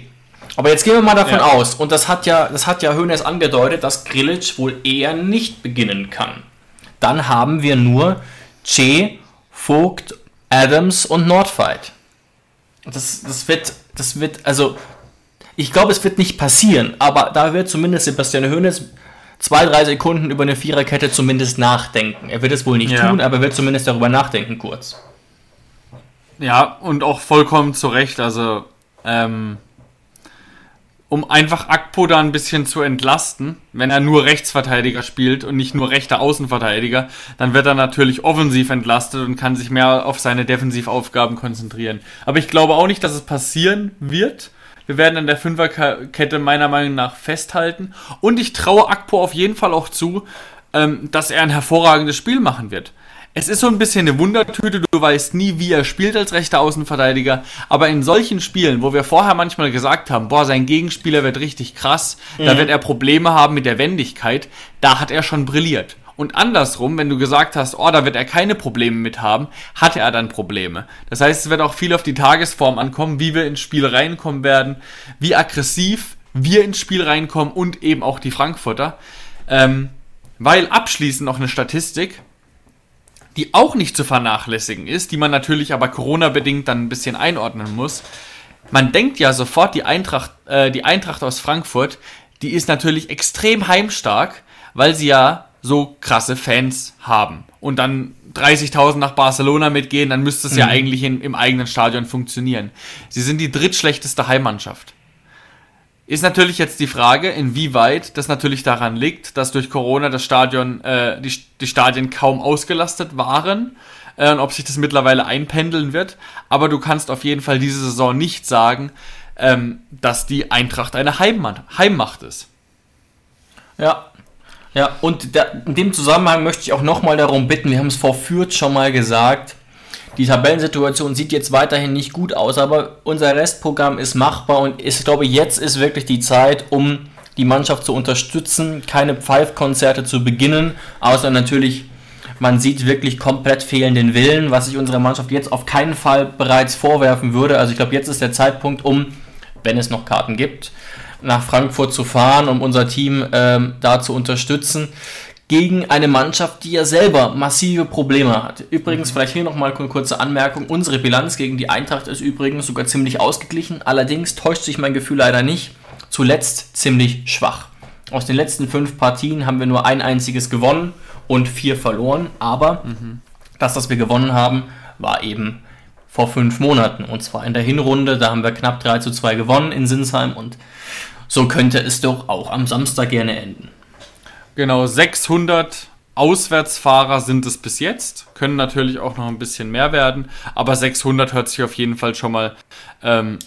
Aber jetzt gehen wir mal davon ja. aus, und das hat ja, das hat ja Hönes angedeutet, dass Grilic wohl eher nicht beginnen kann. Dann haben wir nur Che, Vogt, Adams und Nordfight. Das, das wird, das wird, also, ich glaube, es wird nicht passieren, aber da wird zumindest Sebastian Hönes zwei, drei Sekunden über eine Viererkette zumindest nachdenken. Er wird es wohl nicht ja. tun, aber er wird zumindest darüber nachdenken kurz. Ja, und auch vollkommen zu Recht. Also, ähm, um einfach Akpo da ein bisschen zu entlasten, wenn er nur Rechtsverteidiger spielt und nicht nur rechter Außenverteidiger, dann wird er natürlich offensiv entlastet und kann sich mehr auf seine Defensivaufgaben konzentrieren. Aber ich glaube auch nicht, dass es passieren wird. Wir werden an der Fünferkette meiner Meinung nach festhalten. Und ich traue Akpo auf jeden Fall auch zu, ähm, dass er ein hervorragendes Spiel machen wird. es ist so ein bisschen eine Wundertüte, du weißt nie, wie er spielt als rechter Außenverteidiger, aber in solchen Spielen, wo wir vorher manchmal gesagt haben, boah, sein Gegenspieler wird richtig krass, mhm. da wird er Probleme haben mit der Wendigkeit, da hat er schon brilliert. Und andersrum, wenn du gesagt hast, oh, da wird er keine Probleme mit haben, hatte er dann Probleme. Das heißt, es wird auch viel auf die Tagesform ankommen, wie wir ins Spiel reinkommen werden, wie aggressiv wir ins Spiel reinkommen und eben auch die Frankfurter. Ähm, weil abschließend noch eine Statistik, die auch nicht zu vernachlässigen ist, die man natürlich aber Corona-bedingt dann ein bisschen einordnen muss. Man denkt ja sofort, die Eintracht, äh, die Eintracht aus Frankfurt, die ist natürlich extrem heimstark, weil sie ja so krasse Fans haben. Und dann 30.000 nach Barcelona mitgehen, dann müsste es mhm. ja eigentlich in, im eigenen Stadion funktionieren. Sie sind die drittschlechteste Heimmannschaft. Ist natürlich jetzt die Frage, inwieweit das natürlich daran liegt, dass durch Corona das Stadion, äh, die, die Stadien kaum ausgelastet waren äh, und ob sich das mittlerweile einpendeln wird. Aber du kannst auf jeden Fall diese Saison nicht sagen, ähm, dass die Eintracht eine Heimmacht, Heimmacht ist. Ja, ja, und da, in dem Zusammenhang möchte ich auch nochmal darum bitten, wir haben es vor Fürth schon mal gesagt, die Tabellensituation sieht jetzt weiterhin nicht gut aus, aber unser Restprogramm ist machbar und ich glaube, jetzt ist wirklich die Zeit, um die Mannschaft zu unterstützen, keine Pfeifkonzerte zu beginnen, außer natürlich, man sieht wirklich komplett fehlenden Willen, was ich unserer Mannschaft jetzt auf keinen Fall bereits vorwerfen würde. Also ich glaube, jetzt ist der Zeitpunkt, um, wenn es noch Karten gibt, nach Frankfurt zu fahren, um unser Team ähm, da zu unterstützen gegen eine Mannschaft, die ja selber massive Probleme hat. Übrigens, vielleicht hier nochmal eine kurze Anmerkung. Unsere Bilanz gegen die Eintracht ist übrigens sogar ziemlich ausgeglichen. Allerdings täuscht sich mein Gefühl leider nicht. Zuletzt ziemlich schwach. Aus den letzten fünf Partien haben wir nur ein einziges gewonnen und vier verloren. Aber mhm. das, was wir gewonnen haben, war eben vor fünf Monaten. Und zwar in der Hinrunde. Da haben wir knapp 3 zu 2 gewonnen in Sinsheim. Und so könnte es doch auch am Samstag gerne enden. Genau, 600 Auswärtsfahrer sind es bis jetzt, können natürlich auch noch ein bisschen mehr werden, aber 600 hört sich auf jeden Fall schon mal ähm,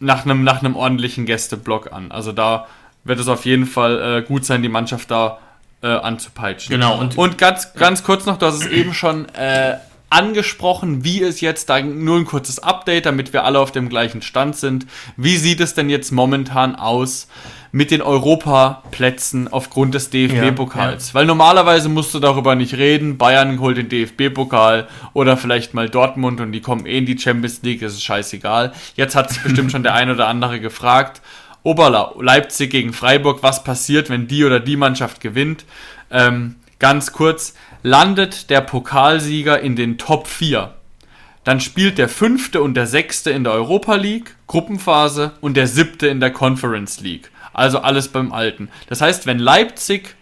nach einem nach einem ordentlichen Gästeblock an. Also da wird es auf jeden Fall äh, gut sein, die Mannschaft da äh, anzupeitschen. Genau. Und, und ganz, ganz kurz noch, du hast es eben schon äh, angesprochen, wie es jetzt, da nur ein kurzes Update, damit wir alle auf dem gleichen Stand sind. Wie sieht es denn jetzt momentan aus mit den Europaplätzen aufgrund des DFB-Pokals? Ja, ja. Weil normalerweise musst du darüber nicht reden. Bayern holt den DFB-Pokal oder vielleicht mal Dortmund und die kommen eh in die Champions League, das ist scheißegal. Jetzt hat sich bestimmt schon der ein oder andere gefragt. Oberla, Leipzig gegen Freiburg, was passiert, wenn die oder die Mannschaft gewinnt? Ähm, ganz kurz, landet der Pokalsieger in den Top 4. Dann spielt der fünfte und der sechste in der Europa League, Gruppenphase, und der siebte in der Conference League. Also alles beim Alten. Das heißt, wenn Leipzig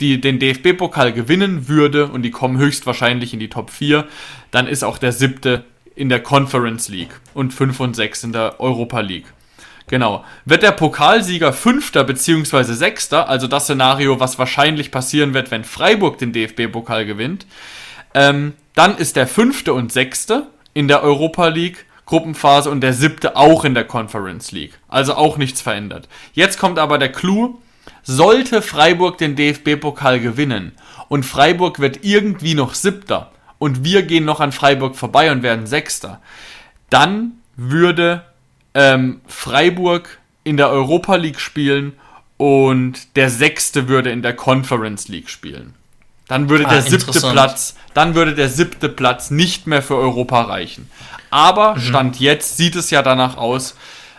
die den DFB-Pokal gewinnen würde und die kommen höchstwahrscheinlich in die Top 4, dann ist auch der siebte in der Conference League und 5 und 6 in der Europa League. Genau. Wird der Pokalsieger Fünfter bzw. Sechster, also das Szenario, was wahrscheinlich passieren wird, wenn Freiburg den DFB-Pokal gewinnt, ähm, dann ist der Fünfte und Sechste in der Europa League Gruppenphase und der Siebte auch in der Conference League. Also auch nichts verändert. Jetzt kommt aber der Clou. Sollte Freiburg den DFB-Pokal gewinnen und Freiburg wird irgendwie noch Siebter und wir gehen noch an Freiburg vorbei und werden Sechster, dann würde ähm, Freiburg in der Europa League spielen und der sechste würde in der Conference League spielen. Dann würde ah, der siebte Platz, dann würde der siebte Platz nicht mehr für Europa reichen. Aber mhm. Stand jetzt sieht es ja danach aus,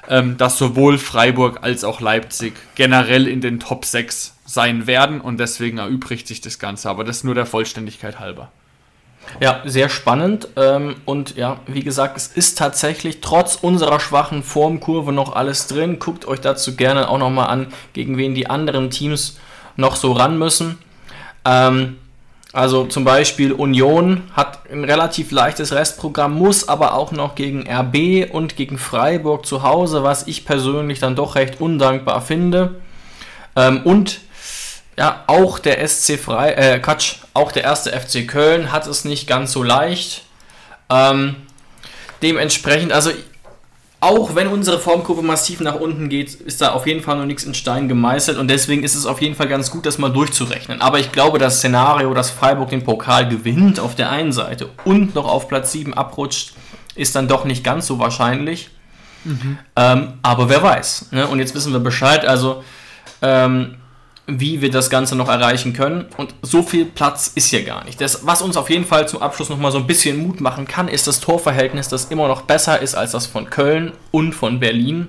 ähm, dass sowohl Freiburg als auch Leipzig generell in den Top 6 sein werden und deswegen erübrigt sich das Ganze. Aber das nur der Vollständigkeit halber. Ja, sehr spannend. Ähm, und ja, wie gesagt, es ist tatsächlich trotz unserer schwachen Formkurve noch alles drin. Guckt euch dazu gerne auch nochmal an, gegen wen die anderen Teams noch so ran müssen. Ähm, also zum Beispiel Union hat ein relativ leichtes Restprogramm, muss aber auch noch gegen RB und gegen Freiburg zu Hause, was ich persönlich dann doch recht undankbar finde. Ähm, und ja, auch der SC Frei, äh, Quatsch, auch der erste FC Köln hat es nicht ganz so leicht. Ähm, dementsprechend, also auch wenn unsere Formkurve massiv nach unten geht, ist da auf jeden Fall noch nichts in Stein gemeißelt und deswegen ist es auf jeden Fall ganz gut, das mal durchzurechnen. Aber ich glaube, das Szenario, dass Freiburg den Pokal gewinnt auf der einen Seite und noch auf Platz 7 abrutscht, ist dann doch nicht ganz so wahrscheinlich. Mhm. Ähm, aber wer weiß. Ne? Und jetzt wissen wir Bescheid. Also ähm, wie wir das Ganze noch erreichen können. Und so viel Platz ist hier gar nicht. Das, was uns auf jeden Fall zum Abschluss nochmal so ein bisschen Mut machen kann, ist das Torverhältnis, das immer noch besser ist als das von Köln und von Berlin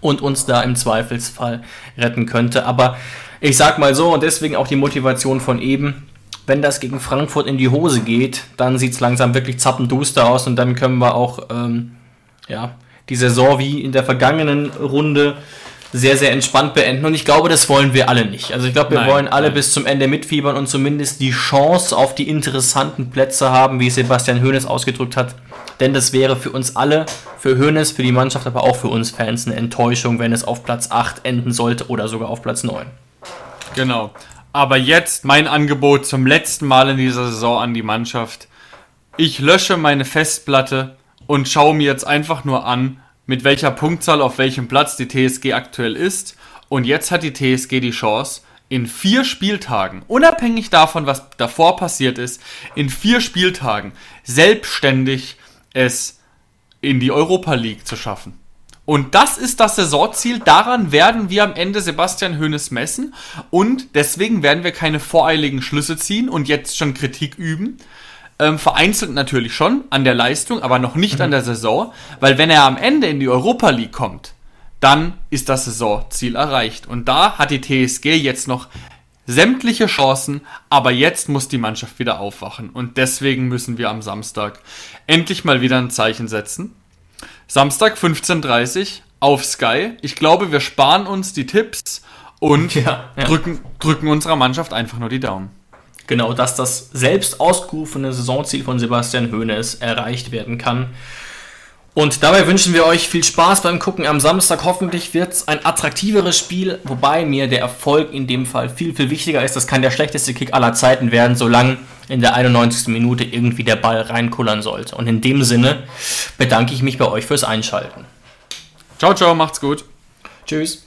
und uns da im Zweifelsfall retten könnte. Aber ich sag mal so, und deswegen auch die Motivation von eben, wenn das gegen Frankfurt in die Hose geht, dann sieht es langsam wirklich zappenduster aus und dann können wir auch ähm, ja, die Saison wie in der vergangenen Runde sehr, sehr entspannt beenden. Und ich glaube, das wollen wir alle nicht. Also ich glaube, wir nein, wollen alle nein. bis zum Ende mitfiebern und zumindest die Chance auf die interessanten Plätze haben, wie Sebastian Hoeneß ausgedrückt hat. Denn das wäre für uns alle, für Hoeneß, für die Mannschaft, aber auch für uns Fans eine Enttäuschung, wenn es auf Platz 8 enden sollte oder sogar auf Platz 9. Genau. Aber jetzt mein Angebot zum letzten Mal in dieser Saison an die Mannschaft. Ich lösche meine Festplatte und schaue mir jetzt einfach nur an, mit welcher Punktzahl auf welchem Platz die TSG aktuell ist. Und jetzt hat die TSG die Chance, in vier Spieltagen, unabhängig davon, was davor passiert ist, in vier Spieltagen selbstständig es in die Europa League zu schaffen. Und das ist das Saisonziel. Daran werden wir am Ende Sebastian Hoeneß messen. Und deswegen werden wir keine voreiligen Schlüsse ziehen und jetzt schon Kritik üben, ähm, vereinzelt natürlich schon an der Leistung, aber noch nicht mhm. an der Saison, weil wenn er am Ende in die Europa League kommt, dann ist das Saisonziel erreicht. Und da hat die TSG jetzt noch sämtliche Chancen, aber jetzt muss die Mannschaft wieder aufwachen. Und deswegen müssen wir am Samstag endlich mal wieder ein Zeichen setzen. Samstag 15.30 Uhr auf Sky. Ich glaube, wir sparen uns die Tipps und ja, ja. Drücken, drücken unserer Mannschaft einfach nur die Daumen. Genau, dass das selbst ausgerufene Saisonziel von Sebastian Hoeneß erreicht werden kann. Und dabei wünschen wir euch viel Spaß beim Gucken am Samstag. Hoffentlich wird es ein attraktiveres Spiel, wobei mir der Erfolg in dem Fall viel, viel wichtiger ist. Das kann der schlechteste Kick aller Zeiten werden, solange in der 91. Minute irgendwie der Ball reinkullern sollte. Und in dem Sinne bedanke ich mich bei euch fürs Einschalten. Ciao, ciao, macht's gut. Tschüss.